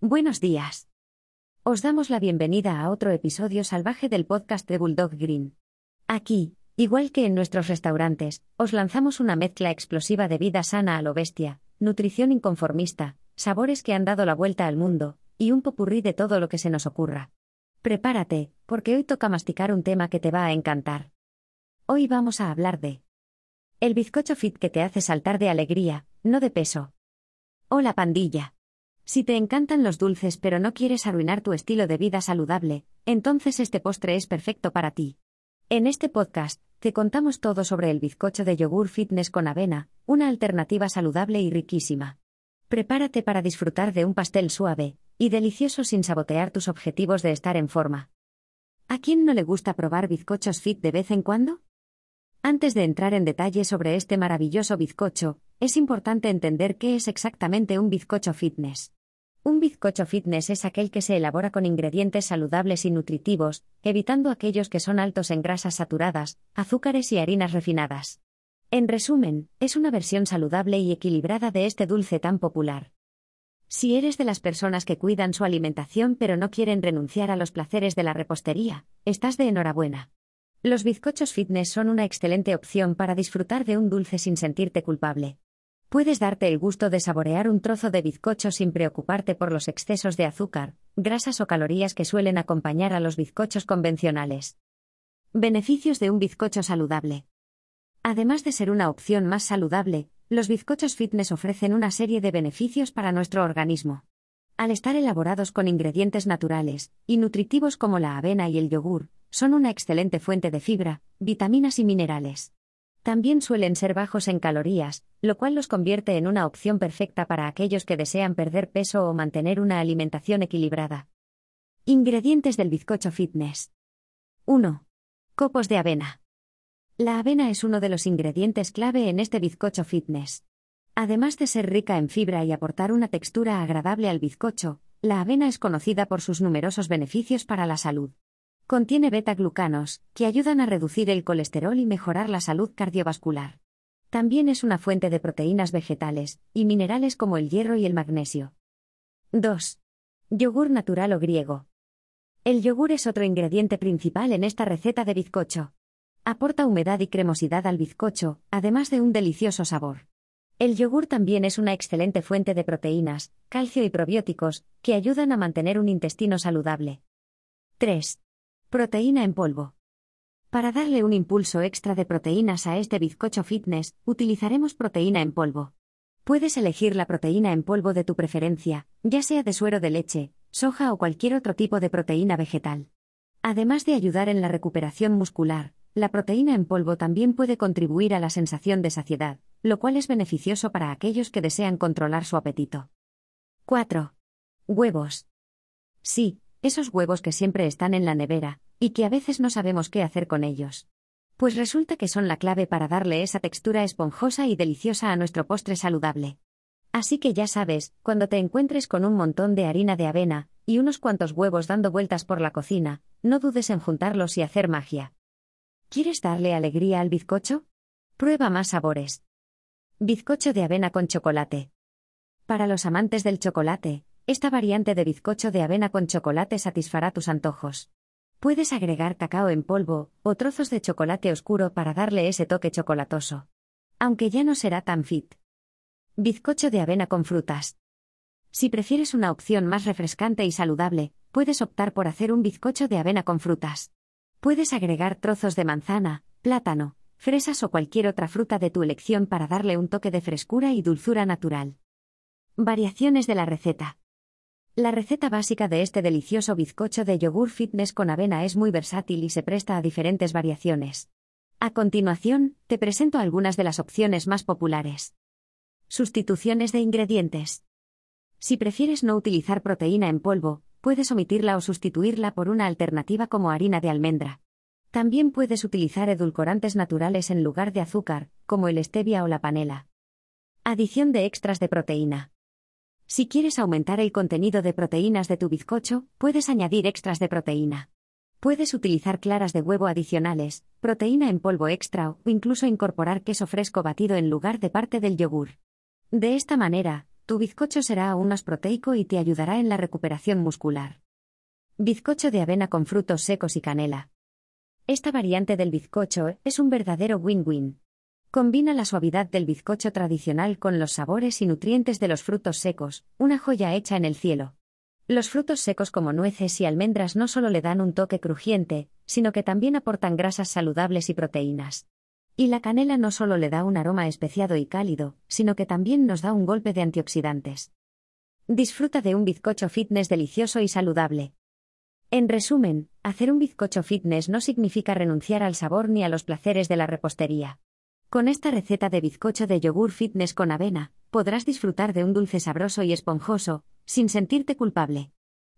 Buenos días. Os damos la bienvenida a otro episodio salvaje del podcast de Bulldog Green. Aquí, igual que en nuestros restaurantes, os lanzamos una mezcla explosiva de vida sana a lo bestia, nutrición inconformista, sabores que han dado la vuelta al mundo, y un popurrí de todo lo que se nos ocurra. Prepárate, porque hoy toca masticar un tema que te va a encantar. Hoy vamos a hablar de el bizcocho fit que te hace saltar de alegría, no de peso. Hola pandilla. Si te encantan los dulces pero no quieres arruinar tu estilo de vida saludable, entonces este postre es perfecto para ti. En este podcast, te contamos todo sobre el bizcocho de yogur fitness con avena, una alternativa saludable y riquísima. Prepárate para disfrutar de un pastel suave y delicioso sin sabotear tus objetivos de estar en forma. ¿A quién no le gusta probar bizcochos fit de vez en cuando? Antes de entrar en detalle sobre este maravilloso bizcocho, es importante entender qué es exactamente un bizcocho fitness. Un bizcocho fitness es aquel que se elabora con ingredientes saludables y nutritivos, evitando aquellos que son altos en grasas saturadas, azúcares y harinas refinadas. En resumen, es una versión saludable y equilibrada de este dulce tan popular. Si eres de las personas que cuidan su alimentación pero no quieren renunciar a los placeres de la repostería, estás de enhorabuena. Los bizcochos fitness son una excelente opción para disfrutar de un dulce sin sentirte culpable. Puedes darte el gusto de saborear un trozo de bizcocho sin preocuparte por los excesos de azúcar, grasas o calorías que suelen acompañar a los bizcochos convencionales. Beneficios de un bizcocho saludable. Además de ser una opción más saludable, los bizcochos fitness ofrecen una serie de beneficios para nuestro organismo. Al estar elaborados con ingredientes naturales y nutritivos como la avena y el yogur, son una excelente fuente de fibra, vitaminas y minerales. También suelen ser bajos en calorías, lo cual los convierte en una opción perfecta para aquellos que desean perder peso o mantener una alimentación equilibrada. Ingredientes del bizcocho fitness. 1. Copos de avena. La avena es uno de los ingredientes clave en este bizcocho fitness. Además de ser rica en fibra y aportar una textura agradable al bizcocho, la avena es conocida por sus numerosos beneficios para la salud. Contiene beta-glucanos, que ayudan a reducir el colesterol y mejorar la salud cardiovascular. También es una fuente de proteínas vegetales y minerales como el hierro y el magnesio. 2. Yogur natural o griego. El yogur es otro ingrediente principal en esta receta de bizcocho. Aporta humedad y cremosidad al bizcocho, además de un delicioso sabor. El yogur también es una excelente fuente de proteínas, calcio y probióticos, que ayudan a mantener un intestino saludable. 3. Proteína en polvo. Para darle un impulso extra de proteínas a este bizcocho fitness, utilizaremos proteína en polvo. Puedes elegir la proteína en polvo de tu preferencia, ya sea de suero de leche, soja o cualquier otro tipo de proteína vegetal. Además de ayudar en la recuperación muscular, la proteína en polvo también puede contribuir a la sensación de saciedad, lo cual es beneficioso para aquellos que desean controlar su apetito. 4. Huevos. Sí, esos huevos que siempre están en la nevera, y que a veces no sabemos qué hacer con ellos. Pues resulta que son la clave para darle esa textura esponjosa y deliciosa a nuestro postre saludable. Así que ya sabes, cuando te encuentres con un montón de harina de avena, y unos cuantos huevos dando vueltas por la cocina, no dudes en juntarlos y hacer magia. ¿Quieres darle alegría al bizcocho? Prueba más sabores. Bizcocho de avena con chocolate. Para los amantes del chocolate, esta variante de bizcocho de avena con chocolate satisfará tus antojos. Puedes agregar cacao en polvo o trozos de chocolate oscuro para darle ese toque chocolatoso. Aunque ya no será tan fit. Bizcocho de avena con frutas. Si prefieres una opción más refrescante y saludable, puedes optar por hacer un bizcocho de avena con frutas. Puedes agregar trozos de manzana, plátano, fresas o cualquier otra fruta de tu elección para darle un toque de frescura y dulzura natural. Variaciones de la receta. La receta básica de este delicioso bizcocho de yogur fitness con avena es muy versátil y se presta a diferentes variaciones. A continuación, te presento algunas de las opciones más populares. Sustituciones de ingredientes. Si prefieres no utilizar proteína en polvo, puedes omitirla o sustituirla por una alternativa como harina de almendra. También puedes utilizar edulcorantes naturales en lugar de azúcar, como el stevia o la panela. Adición de extras de proteína. Si quieres aumentar el contenido de proteínas de tu bizcocho, puedes añadir extras de proteína. Puedes utilizar claras de huevo adicionales, proteína en polvo extra o incluso incorporar queso fresco batido en lugar de parte del yogur. De esta manera, tu bizcocho será aún más proteico y te ayudará en la recuperación muscular. Bizcocho de avena con frutos secos y canela. Esta variante del bizcocho es un verdadero win-win. Combina la suavidad del bizcocho tradicional con los sabores y nutrientes de los frutos secos, una joya hecha en el cielo. Los frutos secos como nueces y almendras no solo le dan un toque crujiente, sino que también aportan grasas saludables y proteínas. Y la canela no solo le da un aroma especiado y cálido, sino que también nos da un golpe de antioxidantes. Disfruta de un bizcocho fitness delicioso y saludable. En resumen, hacer un bizcocho fitness no significa renunciar al sabor ni a los placeres de la repostería. Con esta receta de bizcocho de yogur fitness con avena, podrás disfrutar de un dulce sabroso y esponjoso, sin sentirte culpable.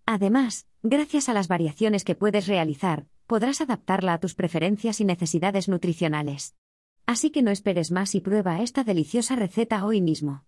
Además, gracias a las variaciones que puedes realizar, podrás adaptarla a tus preferencias y necesidades nutricionales. Así que no esperes más y prueba esta deliciosa receta hoy mismo.